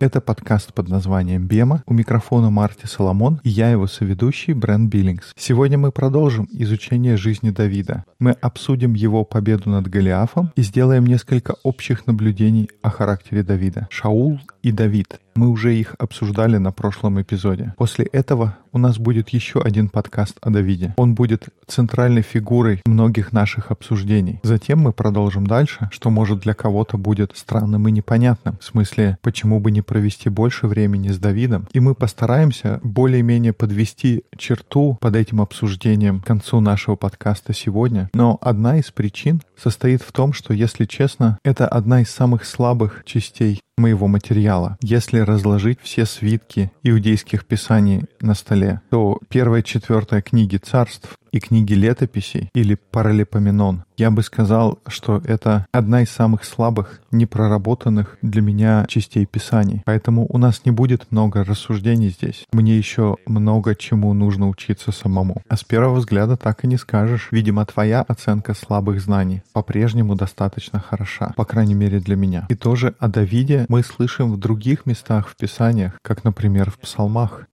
Это подкаст под названием «Бема». У микрофона Марти Соломон и я его соведущий Брэн Биллингс. Сегодня мы продолжим изучение жизни Давида. Мы обсудим его победу над Голиафом и сделаем несколько общих наблюдений о характере Давида. Шаул и Давид. Мы уже их обсуждали на прошлом эпизоде. После этого у нас будет еще один подкаст о Давиде. Он будет центральной фигурой многих наших обсуждений. Затем мы продолжим дальше, что может для кого-то будет странным и непонятным. В смысле, почему бы не провести больше времени с Давидом? И мы постараемся более-менее подвести черту под этим обсуждением к концу нашего подкаста сегодня. Но одна из причин состоит в том, что, если честно, это одна из самых слабых частей моего материала. Если разложить все свитки иудейских писаний на столе, то первая четвертая книги царств и книги летописей или паралипоменон, я бы сказал, что это одна из самых слабых, непроработанных для меня частей Писаний. Поэтому у нас не будет много рассуждений здесь. Мне еще много чему нужно учиться самому. А с первого взгляда так и не скажешь. Видимо, твоя оценка слабых знаний по-прежнему достаточно хороша, по крайней мере для меня. И тоже о Давиде мы слышим в других местах в Писаниях, как, например, в Псалмах.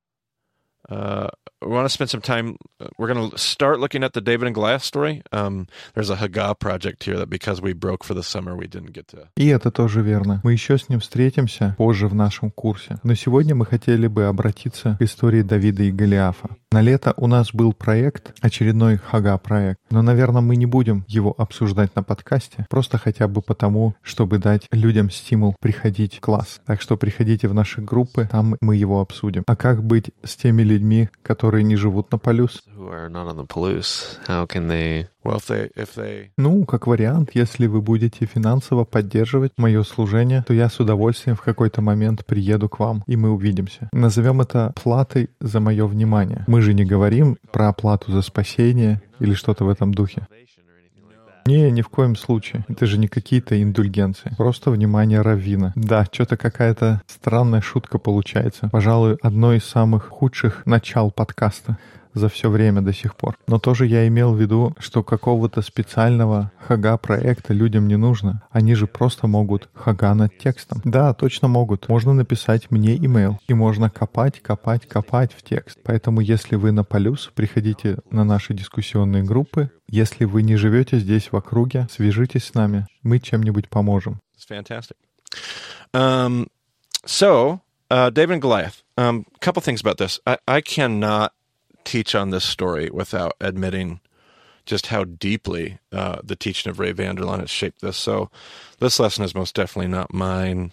Uh, we want to spend some time. We're going to start looking at the David and Goliath story. Um, there's a Haggah project here that because we broke for the summer, we didn't get to. И это тоже верно. Мы еще с ним встретимся позже в нашем курсе. Но сегодня мы хотели бы обратиться к истории Давида и Голиафа. На лето у нас был проект, очередной Хага-проект, но, наверное, мы не будем его обсуждать на подкасте, просто хотя бы потому, чтобы дать людям стимул приходить в класс. Так что приходите в наши группы, там мы его обсудим. А как быть с теми людьми, которые не живут на полюс? Ну, как вариант, если вы будете финансово поддерживать мое служение, то я с удовольствием в какой-то момент приеду к вам, и мы увидимся. Назовем это платой за мое внимание. Мы же не говорим про оплату за спасение или что-то в этом духе. Не, ни в коем случае. Это же не какие-то индульгенции. Просто внимание раввина. Да, что-то какая-то странная шутка получается. Пожалуй, одно из самых худших начал подкаста за все время до сих пор. Но тоже я имел в виду, что какого-то специального хага-проекта людям не нужно. Они же просто могут хага над текстом. Да, точно могут. Можно написать мне имейл. И можно копать, копать, копать в текст. Поэтому если вы на полюс, приходите на наши дискуссионные группы. Если вы не живете здесь в округе, свяжитесь с нами. Мы чем-нибудь поможем. Um, so, uh, David and Goliath. Um, couple things about this. I, I cannot teach on this story without admitting just how deeply uh, the teaching of Ray Vanderlaan has shaped this. So, this lesson is most definitely not mine.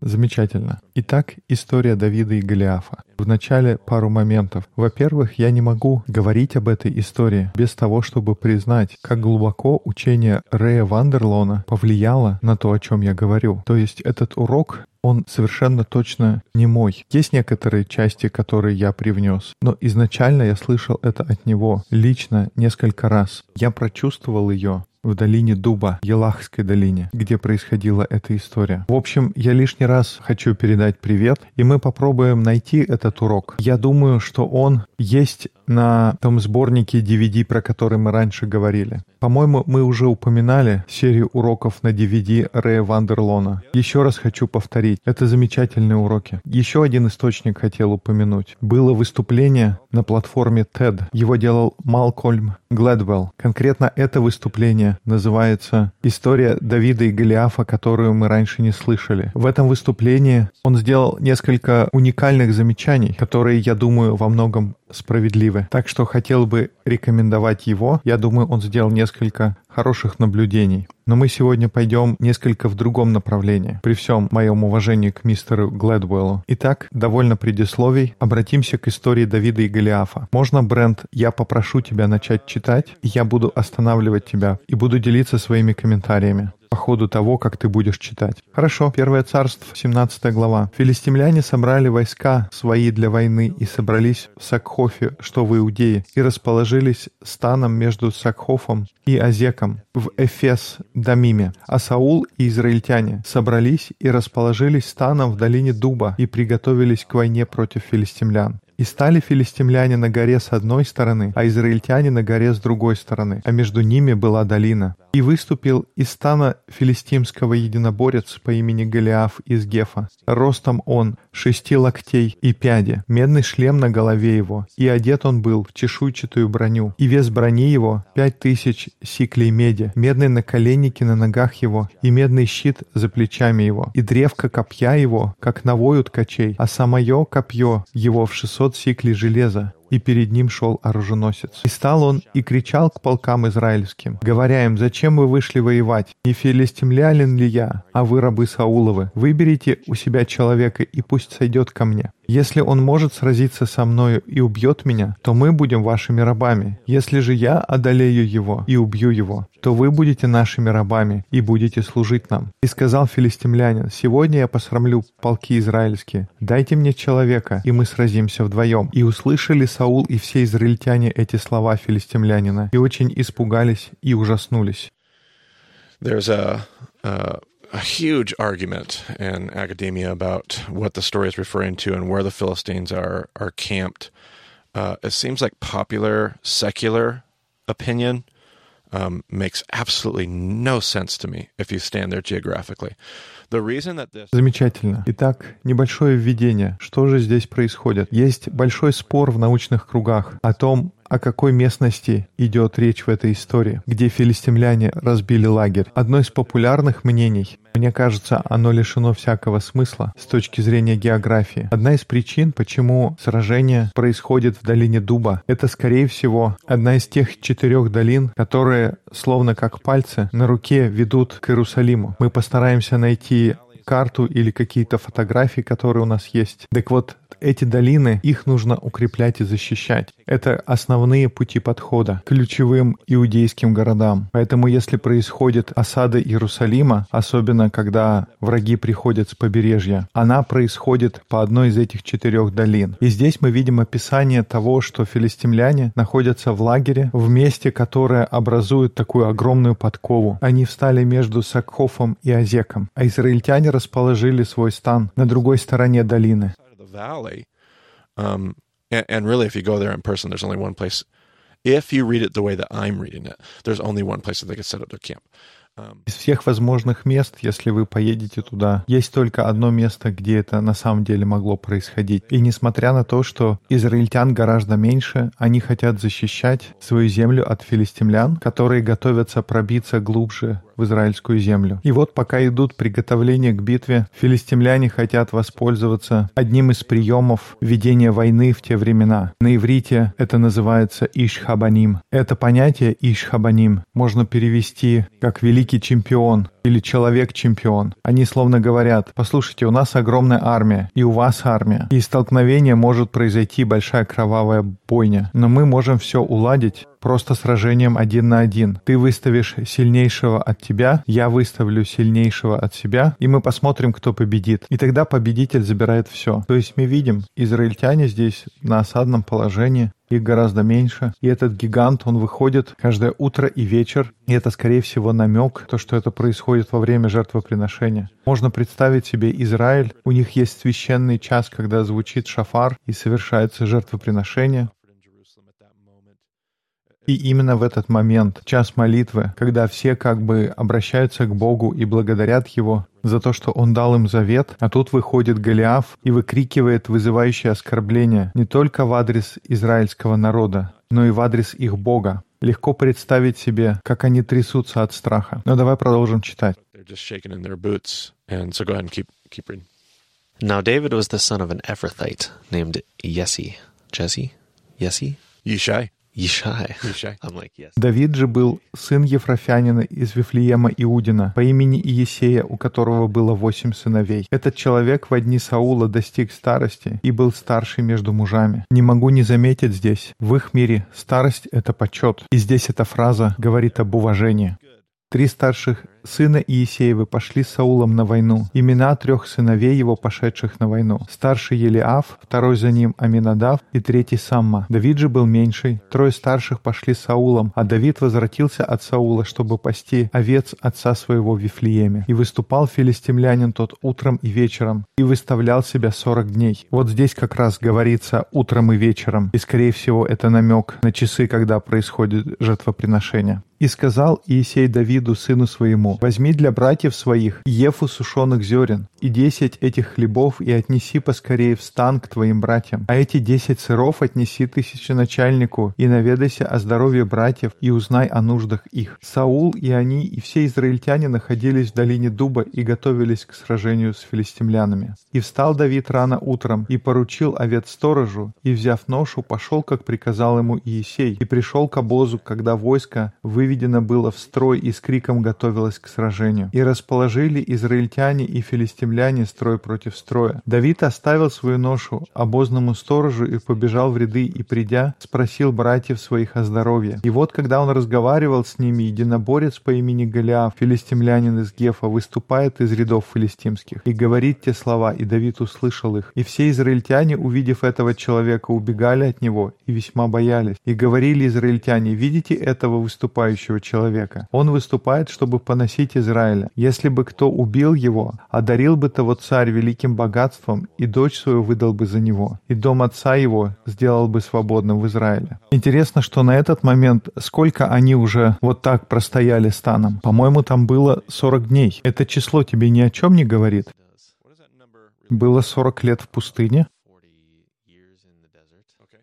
Замечательно. Итак, история Давида и Голиафа. Вначале пару моментов. Во-первых, я не могу говорить об этой истории без того, чтобы признать, как глубоко учение Рэя Вандерлона повлияло на то, о чем я говорю. То есть этот урок он совершенно точно не мой. Есть некоторые части, которые я привнес, но изначально я слышал это от него, лично, несколько раз. Я прочувствовал ее, в долине Дуба, Елахской долине, где происходила эта история. В общем, я лишний раз хочу передать привет, и мы попробуем найти этот урок. Я думаю, что он есть на том сборнике DVD, про который мы раньше говорили. По-моему, мы уже упоминали серию уроков на DVD Рэя Вандерлона. Еще раз хочу повторить, это замечательные уроки. Еще один источник хотел упомянуть. Было выступление на платформе TED. Его делал Малкольм Глэдвелл. Конкретно это выступление называется «История Давида и Голиафа, которую мы раньше не слышали». В этом выступлении он сделал несколько уникальных замечаний, которые, я думаю, во многом справедливы. Так что хотел бы рекомендовать его. Я думаю, он сделал несколько хороших наблюдений. Но мы сегодня пойдем несколько в другом направлении, при всем моем уважении к мистеру Глэдвеллу. Итак, довольно предисловий, обратимся к истории Давида и Голиафа. Можно, Брент, я попрошу тебя начать читать, и я буду останавливать тебя и буду делиться своими комментариями по ходу того, как ты будешь читать. Хорошо, Первое царство, 17 глава. Филистимляне собрали войска свои для войны и собрались в Сакхофе, что в Иудее, и расположились станом между Сакхофом и Азеком в Эфес Дамиме. А Саул и израильтяне собрались и расположились станом в долине Дуба и приготовились к войне против филистимлян. И стали филистимляне на горе с одной стороны, а израильтяне на горе с другой стороны, а между ними была долина. И выступил из стана филистимского единоборец по имени Голиаф из Гефа. Ростом он шести локтей и пяди, медный шлем на голове его, и одет он был в чешуйчатую броню, и вес брони его пять тысяч сиклей меди, медные наколенники на ногах его, и медный щит за плечами его, и древко копья его, как навою ткачей, а самое копье его в шестьсот сиклей железа, и перед ним шел оруженосец. И стал он и кричал к полкам израильским, говоря им, «Зачем вы вышли воевать? Не филистимлянин ли я, а вы рабы Сауловы? Выберите у себя человека, и пусть сойдет ко мне. Если он может сразиться со мною и убьет меня, то мы будем вашими рабами. Если же я одолею его и убью его, то вы будете нашими рабами и будете служить нам. И сказал филистимлянин, сегодня я посрамлю полки израильские. Дайте мне человека, и мы сразимся вдвоем. И услышали Саул и все израильтяне эти слова филистимлянина, и очень испугались и ужаснулись. There's a, a a huge argument in academia about what the story is referring to and where the Philistines are are camped. Uh, it seems like popular secular opinion um, makes absolutely no sense to me if you stand there geographically. Замечательно. Итак, небольшое введение. Что же здесь происходит? Есть большой спор в научных кругах о том, о какой местности идет речь в этой истории, где филистимляне разбили лагерь. Одно из популярных мнений, мне кажется, оно лишено всякого смысла с точки зрения географии. Одна из причин, почему сражение происходит в долине Дуба, это, скорее всего, одна из тех четырех долин, которые, словно как пальцы, на руке ведут к Иерусалиму. Мы постараемся найти карту или какие-то фотографии, которые у нас есть. Так вот, эти долины, их нужно укреплять и защищать. Это основные пути подхода к ключевым иудейским городам. Поэтому если происходит осада Иерусалима, особенно когда враги приходят с побережья, она происходит по одной из этих четырех долин. И здесь мы видим описание того, что филистимляне находятся в лагере, в месте, которое образует такую огромную подкову. Они встали между Сакхофом и Азеком, а израильтяне расположили свой стан на другой стороне долины. Valley. Um, and, and really, if you go there in person, there's only one place. If you read it the way that I'm reading it, there's only one place that they could set up their camp. Из всех возможных мест, если вы поедете туда, есть только одно место, где это на самом деле могло происходить. И несмотря на то, что израильтян гораздо меньше, они хотят защищать свою землю от филистимлян, которые готовятся пробиться глубже израильскую землю. И вот пока идут приготовления к битве, филистимляне хотят воспользоваться одним из приемов ведения войны в те времена. На иврите это называется ишхабаним. Это понятие ишхабаним можно перевести как великий чемпион или человек-чемпион. Они словно говорят, послушайте, у нас огромная армия, и у вас армия, и столкновение может произойти большая кровавая бойня, но мы можем все уладить просто сражением один на один. Ты выставишь сильнейшего от тебя, я выставлю сильнейшего от себя, и мы посмотрим, кто победит. И тогда победитель забирает все. То есть мы видим, израильтяне здесь на осадном положении, их гораздо меньше. И этот гигант, он выходит каждое утро и вечер. И это, скорее всего, намек, то, что это происходит во время жертвоприношения. Можно представить себе Израиль. У них есть священный час, когда звучит шафар и совершается жертвоприношение. И именно в этот момент, час молитвы, когда все как бы обращаются к Богу и благодарят Его за то, что Он дал им завет, а тут выходит Голиаф и выкрикивает вызывающее оскорбление не только в адрес израильского народа, но и в адрес их Бога. Легко представить себе, как они трясутся от страха. Но давай продолжим читать. Now David was the son of an Ephrathite named Jesse. Jesse? Jesse? Yishai. Ешай. Like, yes. Давид же был сын Ефрофянина из Вифлеема Иудина по имени Иесея, у которого было восемь сыновей. Этот человек в дни Саула достиг старости и был старший между мужами. Не могу не заметить здесь, в их мире старость — это почет. И здесь эта фраза говорит об уважении. Три старших сына Иисеевы, пошли с Саулом на войну. Имена трех сыновей его, пошедших на войну. Старший Елиаф, второй за ним Аминадав и третий Самма. Давид же был меньший. Трое старших пошли с Саулом, а Давид возвратился от Саула, чтобы пасти овец отца своего в Вифлееме. И выступал филистимлянин тот утром и вечером, и выставлял себя сорок дней. Вот здесь как раз говорится утром и вечером, и скорее всего это намек на часы, когда происходит жертвоприношение. И сказал Иисей Давиду, сыну своему, «Возьми для братьев своих ефу сушеных зерен, и десять этих хлебов, и отнеси поскорее в стан к твоим братьям. А эти десять сыров отнеси тысяченачальнику, и наведайся о здоровье братьев, и узнай о нуждах их». Саул и они, и все израильтяне находились в долине Дуба и готовились к сражению с филистимлянами. И встал Давид рано утром, и поручил овец сторожу, и, взяв ношу, пошел, как приказал ему Иисей, и пришел к обозу, когда войско выведено было в строй и с криком готовилось к сражению. И расположили израильтяне и филистимляне строй против строя. Давид оставил свою ношу обозному сторожу и побежал в ряды, и, придя, спросил братьев своих о здоровье. И вот, когда он разговаривал с ними, единоборец по имени Голиаф, филистимлянин из Гефа, выступает из рядов филистимских и говорит те слова, и Давид услышал их. И все израильтяне, увидев этого человека, убегали от него и весьма боялись. И говорили израильтяне, видите этого выступающего человека. Он выступает, чтобы поносить Израиля. Если бы кто убил его, одарил бы того царь великим богатством, и дочь свою выдал бы за него, и дом отца его сделал бы свободным в Израиле. Интересно, что на этот момент сколько они уже вот так простояли станом? По-моему, там было 40 дней. Это число тебе ни о чем не говорит? Было 40 лет в пустыне,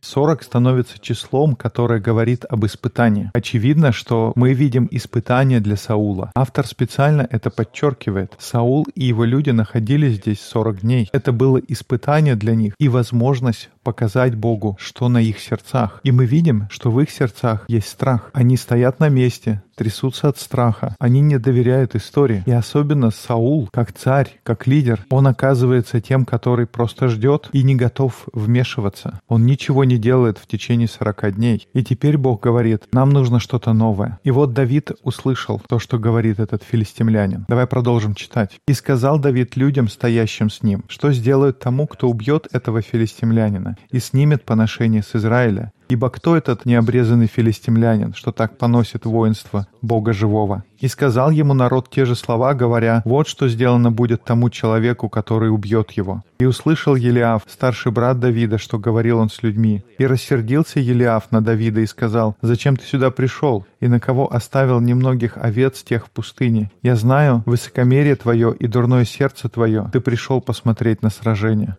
40 становится числом, которое говорит об испытании. Очевидно, что мы видим испытание для Саула. Автор специально это подчеркивает. Саул и его люди находились здесь 40 дней. Это было испытание для них и возможность показать Богу, что на их сердцах. И мы видим, что в их сердцах есть страх. Они стоят на месте, трясутся от страха. Они не доверяют истории. И особенно Саул, как царь, как лидер, он оказывается тем, который просто ждет и не готов вмешиваться. Он ничего не делает в течение 40 дней. И теперь Бог говорит, нам нужно что-то новое. И вот Давид услышал то, что говорит этот филистимлянин. Давай продолжим читать. «И сказал Давид людям, стоящим с ним, что сделают тому, кто убьет этого филистимлянина и снимет поношение с Израиля, Ибо кто этот необрезанный филистимлянин, что так поносит воинство Бога живого? И сказал ему народ те же слова, говоря, «Вот что сделано будет тому человеку, который убьет его». И услышал Елиаф, старший брат Давида, что говорил он с людьми. И рассердился Елиаф на Давида и сказал, «Зачем ты сюда пришел? И на кого оставил немногих овец тех в пустыне? Я знаю высокомерие твое и дурное сердце твое. Ты пришел посмотреть на сражение».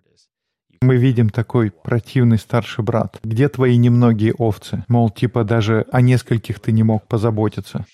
Мы видим такой противный старший брат. Где твои немногие овцы? Мол, типа даже о нескольких ты не мог позаботиться.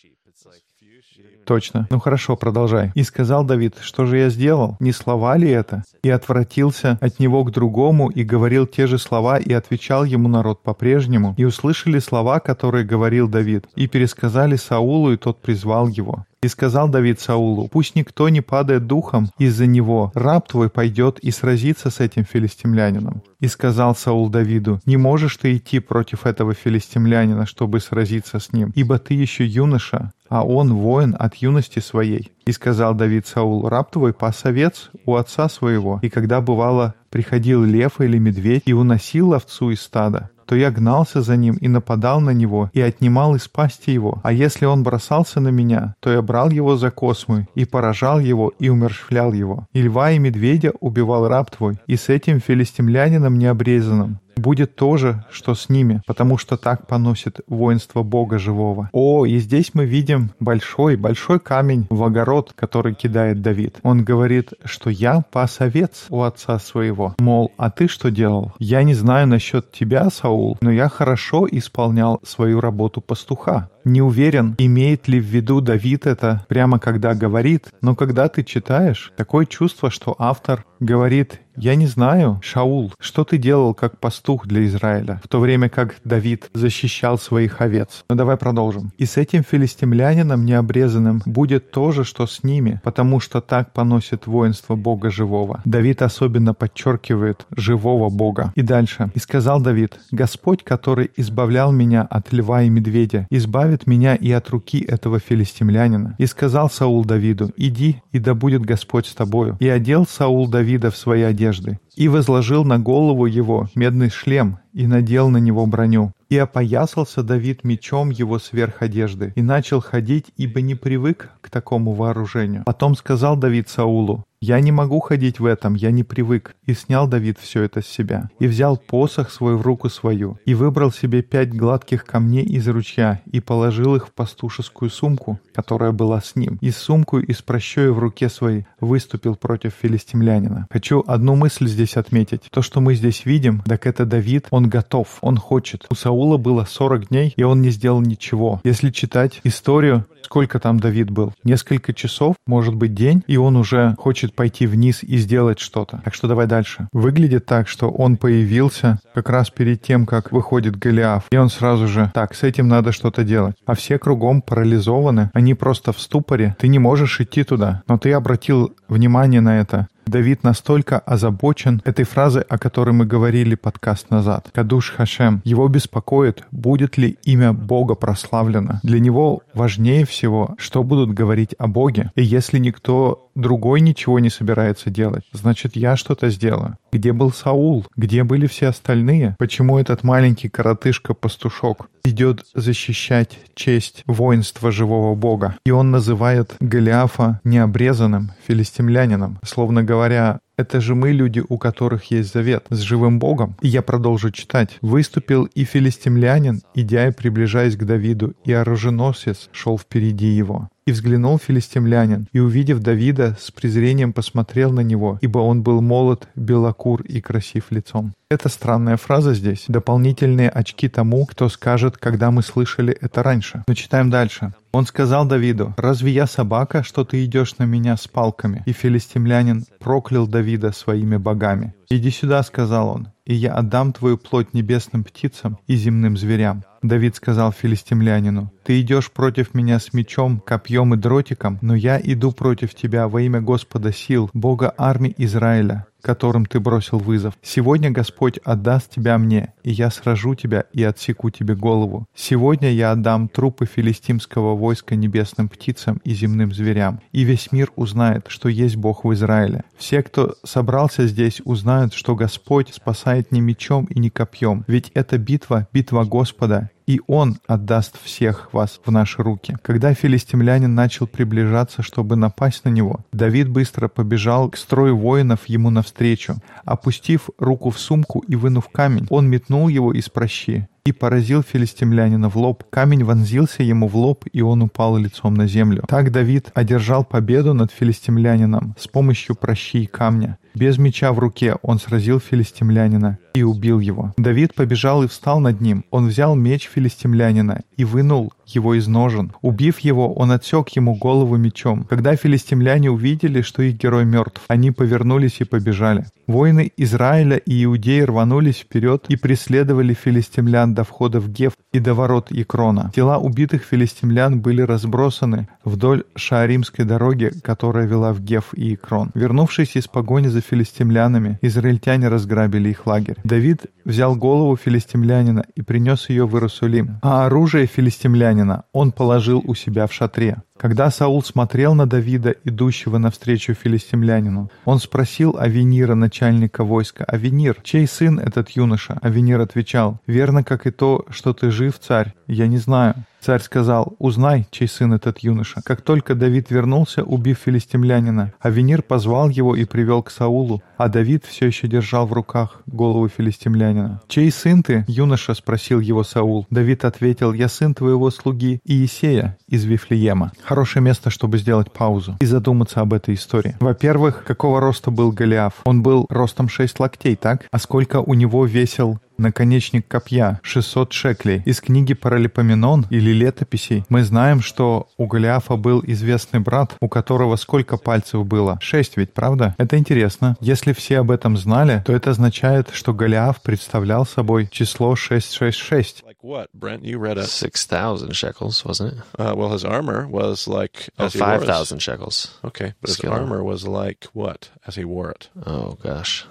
Точно. Ну хорошо, продолжай. И сказал Давид, что же я сделал? Не слова ли это? И отвратился от него к другому и говорил те же слова, и отвечал ему народ по-прежнему. И услышали слова, которые говорил Давид, и пересказали Саулу, и тот призвал его. И сказал Давид Саулу, «Пусть никто не падает духом из-за него, раб твой пойдет и сразится с этим филистимлянином». И сказал Саул Давиду, «Не можешь ты идти против этого филистимлянина, чтобы сразиться с ним, ибо ты еще юноша, а он воин от юности своей». И сказал Давид Саул, «Раб твой пас овец у отца своего, и когда бывало приходил лев или медведь и уносил овцу из стада, то я гнался за ним и нападал на него, и отнимал из пасти его. А если он бросался на меня, то я брал его за космы, и поражал его, и умершвлял его. И льва и медведя убивал раб твой, и с этим филистимлянином необрезанным, будет то же, что с ними, потому что так поносит воинство Бога живого. О, и здесь мы видим большой, большой камень в огород, который кидает Давид. Он говорит, что я пас овец у отца своего. Мол, а ты что делал? Я не знаю насчет тебя, Саул, но я хорошо исполнял свою работу пастуха. Не уверен, имеет ли в виду Давид это прямо когда говорит, но когда ты читаешь, такое чувство, что автор говорит «Я не знаю, Шаул, что ты делал как пастух для Израиля, в то время как Давид защищал своих овец?» Но ну, давай продолжим. «И с этим филистимлянином необрезанным будет то же, что с ними, потому что так поносит воинство Бога живого». Давид особенно подчеркивает живого Бога. И дальше. «И сказал Давид, Господь, который избавлял меня от льва и медведя, избавит избавит меня и от руки этого филистимлянина. И сказал Саул Давиду, иди, и да будет Господь с тобою. И одел Саул Давида в свои одежды, и возложил на голову его медный шлем, и надел на него броню. И опоясался Давид мечом его сверх одежды, и начал ходить, ибо не привык к такому вооружению. Потом сказал Давид Саулу, «Я не могу ходить в этом, я не привык». И снял Давид все это с себя. И взял посох свой в руку свою, и выбрал себе пять гладких камней из ручья, и положил их в пастушескую сумку, которая была с ним. И сумку из прощою в руке своей выступил против филистимлянина. Хочу одну мысль здесь отметить. То, что мы здесь видим, так это Давид, он готов, он хочет. У Саула было 40 дней, и он не сделал ничего. Если читать историю, сколько там Давид был? Несколько часов, может быть день, и он уже хочет пойти вниз и сделать что-то. Так что давай дальше. Выглядит так, что он появился как раз перед тем, как выходит Голиаф, и он сразу же, так, с этим надо что-то делать. А все кругом парализованы, они просто в ступоре. Ты не можешь идти туда, но ты обратил внимание на это. Давид настолько озабочен этой фразой, о которой мы говорили подкаст назад. Кадуш Хашем. Его беспокоит, будет ли имя Бога прославлено. Для него важнее всего, что будут говорить о Боге. И если никто другой ничего не собирается делать, значит, я что-то сделаю. Где был Саул? Где были все остальные? Почему этот маленький коротышка-пастушок идет защищать честь воинства живого Бога? И он называет Голиафа необрезанным филистимлянином, словно говоря, это же мы люди, у которых есть завет с живым Богом. И я продолжу читать. «Выступил и филистимлянин, идя и приближаясь к Давиду, и оруженосец шел впереди его. И взглянул филистимлянин, и, увидев Давида, с презрением посмотрел на него, ибо он был молод, белокур и красив лицом. Это странная фраза здесь. Дополнительные очки тому, кто скажет, когда мы слышали это раньше. Но читаем дальше. Он сказал Давиду, «Разве я собака, что ты идешь на меня с палками?» И филистимлянин проклял Давида своими богами. «Иди сюда», — сказал он, «и я отдам твою плоть небесным птицам и земным зверям». Давид сказал филистимлянину, «Ты идешь против меня с мечом, копьем и дротиком, но я иду против тебя во имя Господа сил, Бога армии Израиля, которым ты бросил вызов. Сегодня Господь отдаст тебя мне, и я сражу тебя и отсеку тебе голову. Сегодня я отдам трупы филистимского войска небесным птицам и земным зверям, и весь мир узнает, что есть Бог в Израиле. Все, кто собрался здесь, узнают, что Господь спасает не мечом и не копьем, ведь эта битва — битва Господа, и Он отдаст всех вас в наши руки. Когда филистимлянин начал приближаться, чтобы напасть на него, Давид быстро побежал к строю воинов ему навстречу. Опустив руку в сумку и вынув камень, он метнул его из прощи и поразил филистимлянина в лоб. Камень вонзился ему в лоб, и он упал лицом на землю. Так Давид одержал победу над филистимлянином с помощью прощи и камня. Без меча в руке он сразил филистимлянина и убил его. Давид побежал и встал над ним. Он взял меч филистимлянина и вынул его из ножен. Убив его, он отсек ему голову мечом. Когда филистимляне увидели, что их герой мертв, они повернулись и побежали. Воины Израиля и Иудеи рванулись вперед и преследовали филистимлян до входа в Геф и до ворот Икрона. Тела убитых филистимлян были разбросаны вдоль Шааримской дороги, которая вела в Геф и Икрон. Вернувшись из погони за филистимлянами, израильтяне разграбили их лагерь. Давид взял голову филистимлянина и принес ее в Иерусалим, а оружие филистимлянина он положил у себя в шатре. Когда Саул смотрел на Давида, идущего навстречу филистимлянину, он спросил Авенира, начальника войска, «Авенир, чей сын этот юноша?» Авенир отвечал, «Верно, как и то, что ты жив, царь, я не знаю». Царь сказал, «Узнай, чей сын этот юноша». Как только Давид вернулся, убив филистимлянина, Авенир позвал его и привел к Саулу, а Давид все еще держал в руках голову филистимлянина. «Чей сын ты?» — юноша спросил его Саул. Давид ответил, «Я сын твоего слуги Иисея из Вифлеема». Хорошее место, чтобы сделать паузу и задуматься об этой истории. Во-первых, какого роста был Голиаф? Он был ростом 6 локтей, так? А сколько у него весил наконечник копья 600 шеклей. Из книги Паралипоменон или летописей мы знаем, что у Голиафа был известный брат, у которого сколько пальцев было? Шесть ведь, правда? Это интересно. Если все об этом знали, то это означает, что Голиаф представлял собой число 666. Like what, Brent? You read a. 6,000 shekels, wasn't it? Uh, well, his armor was like. Oh, his- 5,000 shekels. Okay, but his armor was like what as he wore it? Oh, gosh.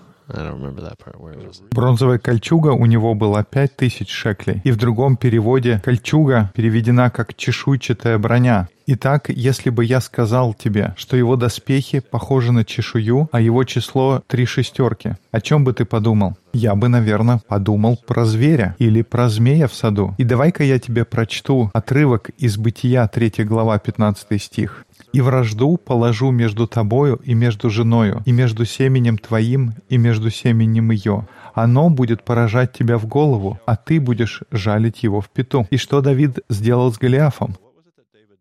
Бронзовая кольчуга у него была пять тысяч шеклей. И в другом переводе кольчуга переведена как чешуйчатая броня. Итак, если бы я сказал тебе, что его доспехи похожи на чешую, а его число три шестерки, о чем бы ты подумал? Я бы, наверное, подумал про зверя или про змея в саду. И давай-ка я тебе прочту отрывок из Бытия 3 глава 15 стих. «И вражду положу между тобою и между женою, и между семенем твоим и между семенем ее. Оно будет поражать тебя в голову, а ты будешь жалить его в пету». И что Давид сделал с Голиафом?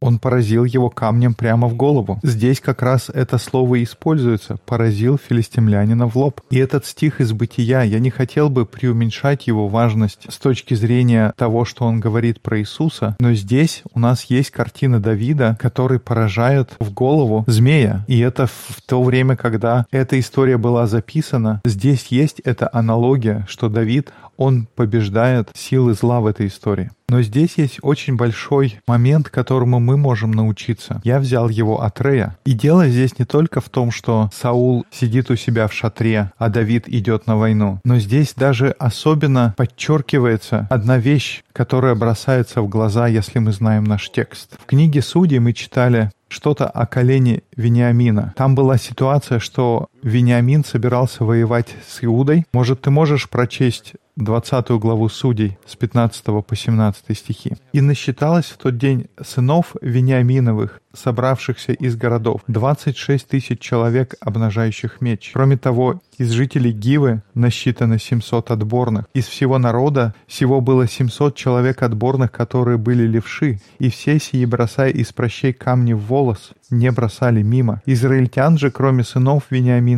Он поразил его камнем прямо в голову. Здесь как раз это слово используется. Поразил филистимлянина в лоб. И этот стих из «Бытия», я не хотел бы преуменьшать его важность с точки зрения того, что он говорит про Иисуса, но здесь у нас есть картина Давида, который поражает в голову змея. И это в то время, когда эта история была записана, здесь есть эта аналогия, что Давид, он побеждает силы зла в этой истории. Но здесь есть очень большой момент, которому мы можем научиться. Я взял его от Рея. И дело здесь не только в том, что Саул сидит у себя в шатре, а Давид идет на войну. Но здесь даже особенно подчеркивается одна вещь, которая бросается в глаза, если мы знаем наш текст. В книге Судей мы читали что-то о колене Вениамина. Там была ситуация, что Вениамин собирался воевать с Иудой. Может, ты можешь прочесть 20 главу Судей с 15 по 17 стихи. «И насчиталось в тот день сынов Вениаминовых, собравшихся из городов, 26 тысяч человек, обнажающих меч. Кроме того, из жителей Гивы насчитано 700 отборных. Из всего народа всего было 700 человек отборных, которые были левши, и все сии, бросая из прощей камни в волос, не бросали мимо. Израильтян же, кроме сынов Вениаминовых,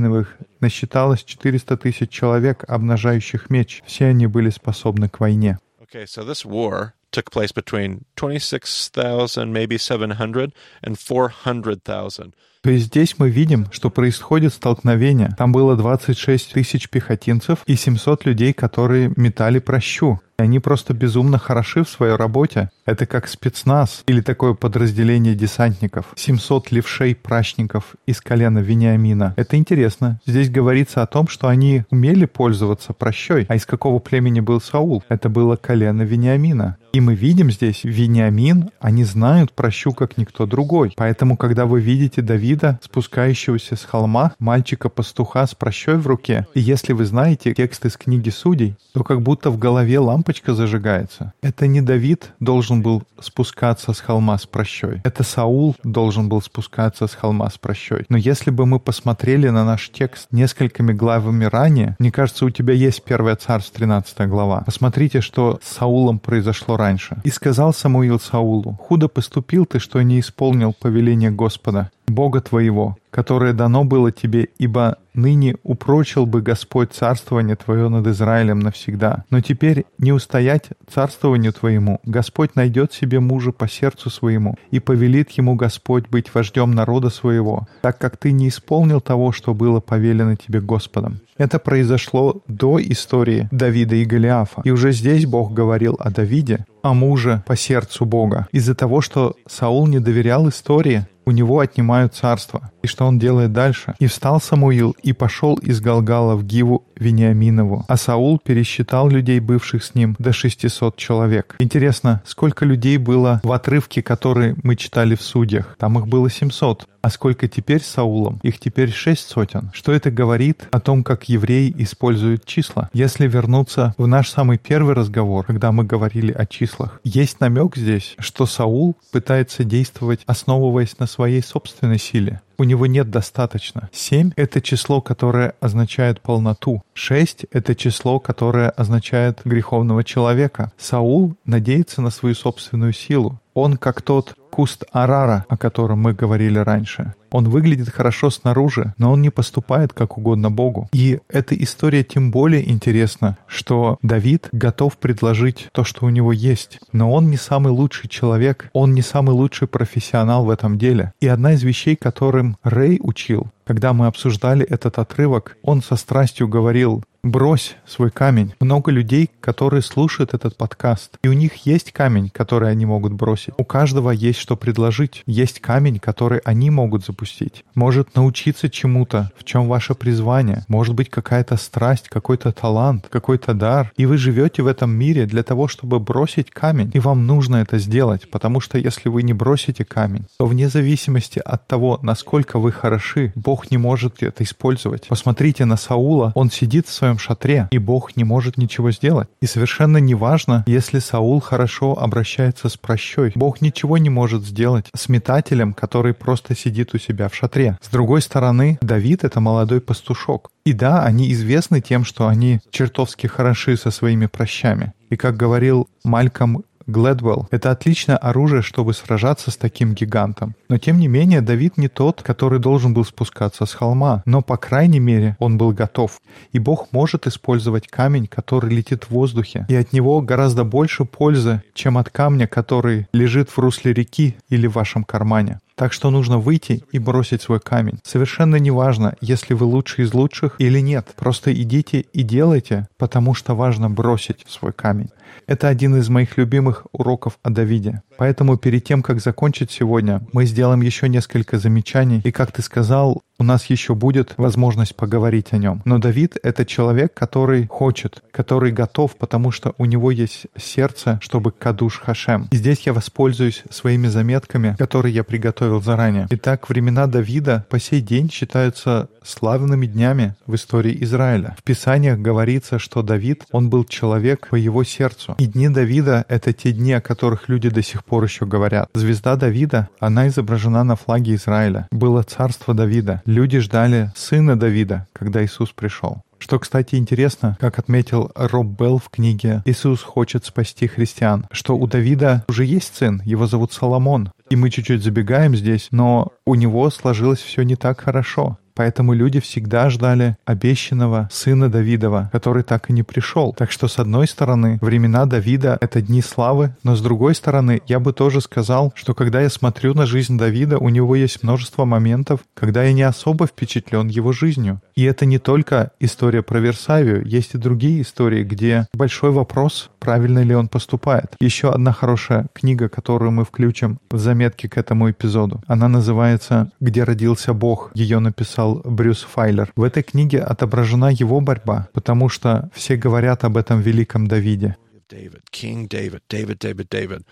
насчиталось 400 тысяч человек, обнажающих меч. Все они были способны к войне. Okay, so this war took place between 26,000, maybe 700, and 400,000. То есть здесь мы видим, что происходит столкновение. Там было 26 тысяч пехотинцев и 700 людей, которые метали прощу. Они просто безумно хороши в своей работе. Это как спецназ или такое подразделение десантников. 700 левшей-прачников из колена Вениамина. Это интересно. Здесь говорится о том, что они умели пользоваться прощой. А из какого племени был Саул? Это было колено Вениамина. И мы видим здесь Вениамин, они знают прощу как никто другой. Поэтому, когда вы видите Давида, спускающегося с холма, мальчика-пастуха с прощой в руке, и если вы знаете текст из книги Судей, то как будто в голове лампочка зажигается. Это не Давид должен был спускаться с холма с прощой. Это Саул должен был спускаться с холма с прощой. Но если бы мы посмотрели на наш текст несколькими главами ранее, мне кажется, у тебя есть первая царств 13 глава. Посмотрите, что с Саулом произошло раньше. «И сказал Самуил Саулу, «Худо поступил ты, что не исполнил повеление Господа, Бога твоего, которое дано было тебе, ибо ныне упрочил бы Господь царствование твое над Израилем навсегда. Но теперь не устоять царствованию твоему. Господь найдет себе мужа по сердцу своему, и повелит ему Господь быть вождем народа своего, так как ты не исполнил того, что было повелено тебе Господом. Это произошло до истории Давида и Голиафа. И уже здесь Бог говорил о Давиде, о муже по сердцу Бога. Из-за того, что Саул не доверял истории, у него отнимают царство. И что он делает дальше? «И встал Самуил, и пошел из Галгала в Гиву Вениаминову, а Саул пересчитал людей, бывших с ним, до 600 человек». Интересно, сколько людей было в отрывке, который мы читали в Судьях? Там их было 700. А сколько теперь Саулом? Их теперь шесть сотен. Что это говорит о том, как евреи используют числа? Если вернуться в наш самый первый разговор, когда мы говорили о числах, есть намек здесь, что Саул пытается действовать, основываясь на своей собственной силе. У него нет достаточно. Семь — это число, которое означает полноту. Шесть — это число, которое означает греховного человека. Саул надеется на свою собственную силу. Он как тот куст арара, о котором мы говорили раньше. Он выглядит хорошо снаружи, но он не поступает как угодно Богу. И эта история тем более интересна, что Давид готов предложить то, что у него есть. Но он не самый лучший человек, он не самый лучший профессионал в этом деле. И одна из вещей, которым Рэй учил, Когда мы обсуждали этот отрывок, он со страстью говорил, Брось свой камень. Много людей, которые слушают этот подкаст, и у них есть камень, который они могут бросить. У каждого есть что предложить. Есть камень, который они могут запустить. Может научиться чему-то, в чем ваше призвание. Может быть какая-то страсть, какой-то талант, какой-то дар. И вы живете в этом мире для того, чтобы бросить камень. И вам нужно это сделать, потому что если вы не бросите камень, то вне зависимости от того, насколько вы хороши, Бог не может это использовать. Посмотрите на Саула, он сидит в своем шатре, и Бог не может ничего сделать. И совершенно неважно, если Саул хорошо обращается с прощой. Бог ничего не может сделать с метателем, который просто сидит у себя в шатре. С другой стороны, Давид — это молодой пастушок. И да, они известны тем, что они чертовски хороши со своими прощами. И как говорил Мальком Глэдвелл — это отличное оружие, чтобы сражаться с таким гигантом. Но тем не менее, Давид не тот, который должен был спускаться с холма, но, по крайней мере, он был готов. И Бог может использовать камень, который летит в воздухе, и от него гораздо больше пользы, чем от камня, который лежит в русле реки или в вашем кармане. Так что нужно выйти и бросить свой камень. Совершенно неважно, если вы лучший из лучших или нет. Просто идите и делайте, потому что важно бросить свой камень. Это один из моих любимых уроков о Давиде. Поэтому перед тем, как закончить сегодня, мы сделаем еще несколько замечаний. И, как ты сказал, у нас еще будет возможность поговорить о нем. Но Давид — это человек, который хочет, который готов, потому что у него есть сердце, чтобы кадуш Хашем. И здесь я воспользуюсь своими заметками, которые я приготовил заранее. Итак, времена Давида по сей день считаются славными днями в истории Израиля. В Писаниях говорится, что Давид, он был человек по его сердцу. И дни Давида — это те дни, о которых люди до сих пор еще говорят. Звезда Давида, она изображена на флаге Израиля. Было царство Давида. Люди ждали сына Давида, когда Иисус пришел. Что, кстати, интересно, как отметил Роб Белл в книге «Иисус хочет спасти христиан», что у Давида уже есть сын, его зовут Соломон. И мы чуть-чуть забегаем здесь, но у него сложилось все не так хорошо. Поэтому люди всегда ждали обещанного сына Давидова, который так и не пришел. Так что, с одной стороны, времена Давида — это дни славы, но с другой стороны, я бы тоже сказал, что когда я смотрю на жизнь Давида, у него есть множество моментов, когда я не особо впечатлен его жизнью. И это не только история про Версавию, есть и другие истории, где большой вопрос, правильно ли он поступает. Еще одна хорошая книга, которую мы включим в заметки к этому эпизоду. Она называется «Где родился Бог». Ее написал написал Брюс Файлер. В этой книге отображена его борьба, потому что все говорят об этом великом Давиде. David, King David, David, David, David,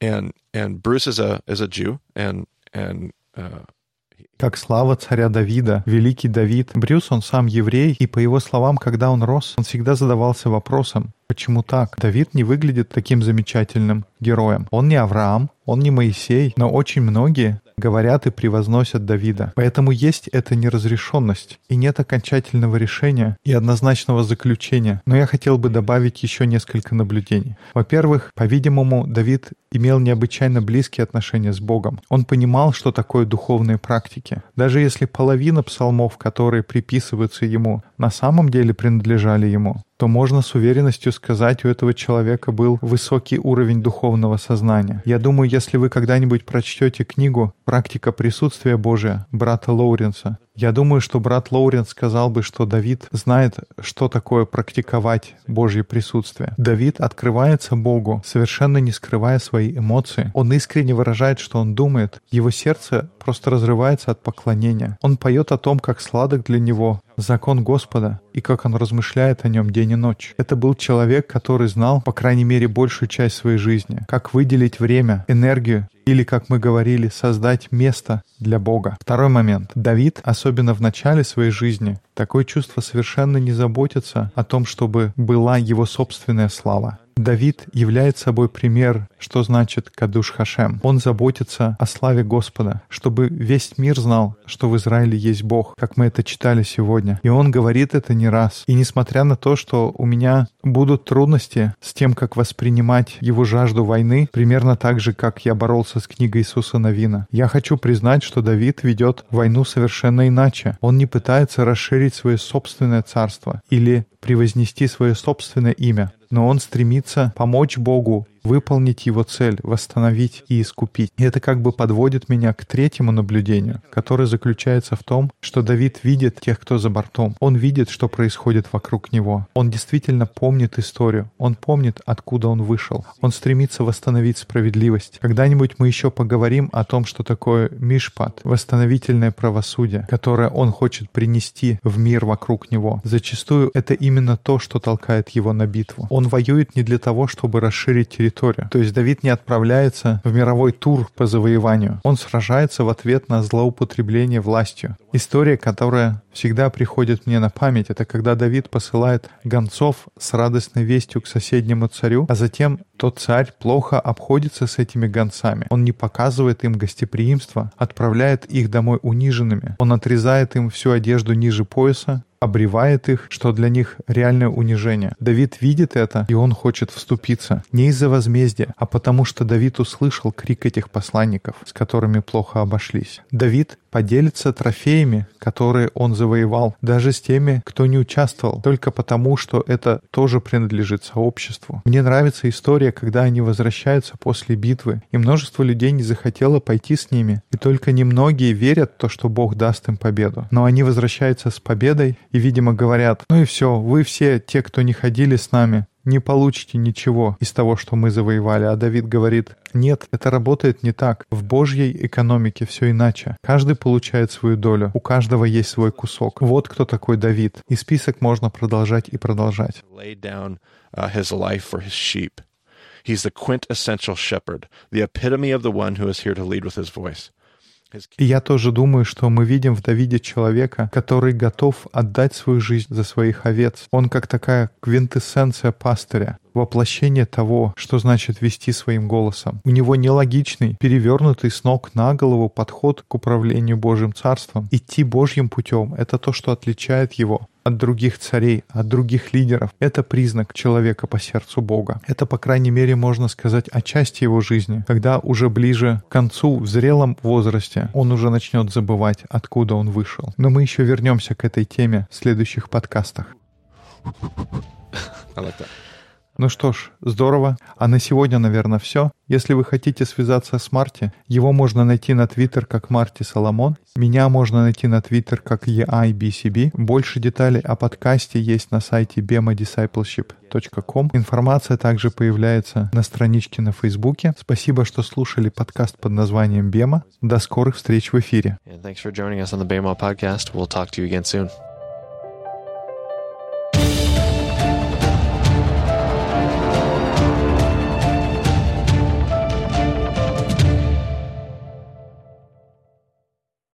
and and Bruce is a is a Jew, and and uh, как слава царя Давида, великий Давид. Брюс, он сам еврей, и по его словам, когда он рос, он всегда задавался вопросом, почему так? Давид не выглядит таким замечательным героем. Он не Авраам, он не Моисей, но очень многие говорят и превозносят Давида. Поэтому есть эта неразрешенность, и нет окончательного решения и однозначного заключения. Но я хотел бы добавить еще несколько наблюдений. Во-первых, по-видимому, Давид имел необычайно близкие отношения с Богом. Он понимал, что такое духовные практики. Даже если половина псалмов, которые приписываются ему, на самом деле принадлежали ему, то можно с уверенностью сказать, у этого человека был высокий уровень духовного сознания. Я думаю, если вы когда-нибудь прочтете книгу «Практика присутствия Божия» брата Лоуренса, я думаю, что брат Лоуренс сказал бы, что Давид знает, что такое практиковать Божье присутствие. Давид открывается Богу, совершенно не скрывая свои эмоции. Он искренне выражает, что он думает. Его сердце просто разрывается от поклонения. Он поет о том, как сладок для него закон Господа и как он размышляет о нем день и ночь. Это был человек, который знал, по крайней мере, большую часть своей жизни, как выделить время, энергию или, как мы говорили, создать место для Бога. Второй момент. Давид, особенно в начале своей жизни, такое чувство совершенно не заботится о том, чтобы была его собственная слава. Давид является собой пример, что значит «кадуш Хашем». Он заботится о славе Господа, чтобы весь мир знал, что в Израиле есть Бог, как мы это читали сегодня. И он говорит это не раз. И несмотря на то, что у меня будут трудности с тем, как воспринимать его жажду войны, примерно так же, как я боролся с книгой Иисуса Новина, я хочу признать, что Давид ведет войну совершенно иначе. Он не пытается расширить свое собственное царство или превознести свое собственное имя но он стремится помочь Богу выполнить его цель, восстановить и искупить. И это как бы подводит меня к третьему наблюдению, которое заключается в том, что Давид видит тех, кто за бортом. Он видит, что происходит вокруг него. Он действительно помнит историю. Он помнит, откуда он вышел. Он стремится восстановить справедливость. Когда-нибудь мы еще поговорим о том, что такое мишпат, восстановительное правосудие, которое он хочет принести в мир вокруг него. Зачастую это именно то, что толкает его на битву. Он воюет не для того, чтобы расширить территорию. То есть Давид не отправляется в мировой тур по завоеванию. Он сражается в ответ на злоупотребление властью. История, которая всегда приходит мне на память, это когда Давид посылает гонцов с радостной вестью к соседнему царю, а затем тот царь плохо обходится с этими гонцами. Он не показывает им гостеприимства, отправляет их домой униженными. Он отрезает им всю одежду ниже пояса, обревает их, что для них реальное унижение. Давид видит это, и он хочет вступиться. Не из-за возмездия, а потому что Давид услышал крик этих посланников, с которыми плохо обошлись. Давид поделится трофеями, которые он завоевал, даже с теми, кто не участвовал, только потому, что это тоже принадлежит сообществу. Мне нравится история, когда они возвращаются после битвы, и множество людей не захотело пойти с ними, и только немногие верят в то, что Бог даст им победу. Но они возвращаются с победой и, видимо, говорят, ну и все, вы все те, кто не ходили с нами, не получите ничего из того, что мы завоевали. А Давид говорит, нет, это работает не так. В Божьей экономике все иначе. Каждый получает свою долю, у каждого есть свой кусок. Вот кто такой Давид. И список можно продолжать и продолжать. He's the quintessential shepherd, the epitome of the one who is here to lead with his voice. И я тоже думаю, что мы видим в Давиде человека, который готов отдать свою жизнь за своих овец. Он как такая квинтэссенция пастыря воплощение того, что значит вести своим голосом. У него нелогичный, перевернутый с ног на голову подход к управлению Божьим Царством. Идти Божьим путем — это то, что отличает его от других царей, от других лидеров. Это признак человека по сердцу Бога. Это, по крайней мере, можно сказать о части его жизни, когда уже ближе к концу, в зрелом возрасте, он уже начнет забывать, откуда он вышел. Но мы еще вернемся к этой теме в следующих подкастах. That. Ну что ж, здорово. А на сегодня, наверное, все. Если вы хотите связаться с Марти, его можно найти на Твиттер как Марти Соломон. Меня можно найти на Твиттер как EIBCB. Больше деталей о подкасте есть на сайте bemadiscipleship.com. Информация также появляется на страничке на Фейсбуке. Спасибо, что слушали подкаст под названием Бема. До скорых встреч в эфире.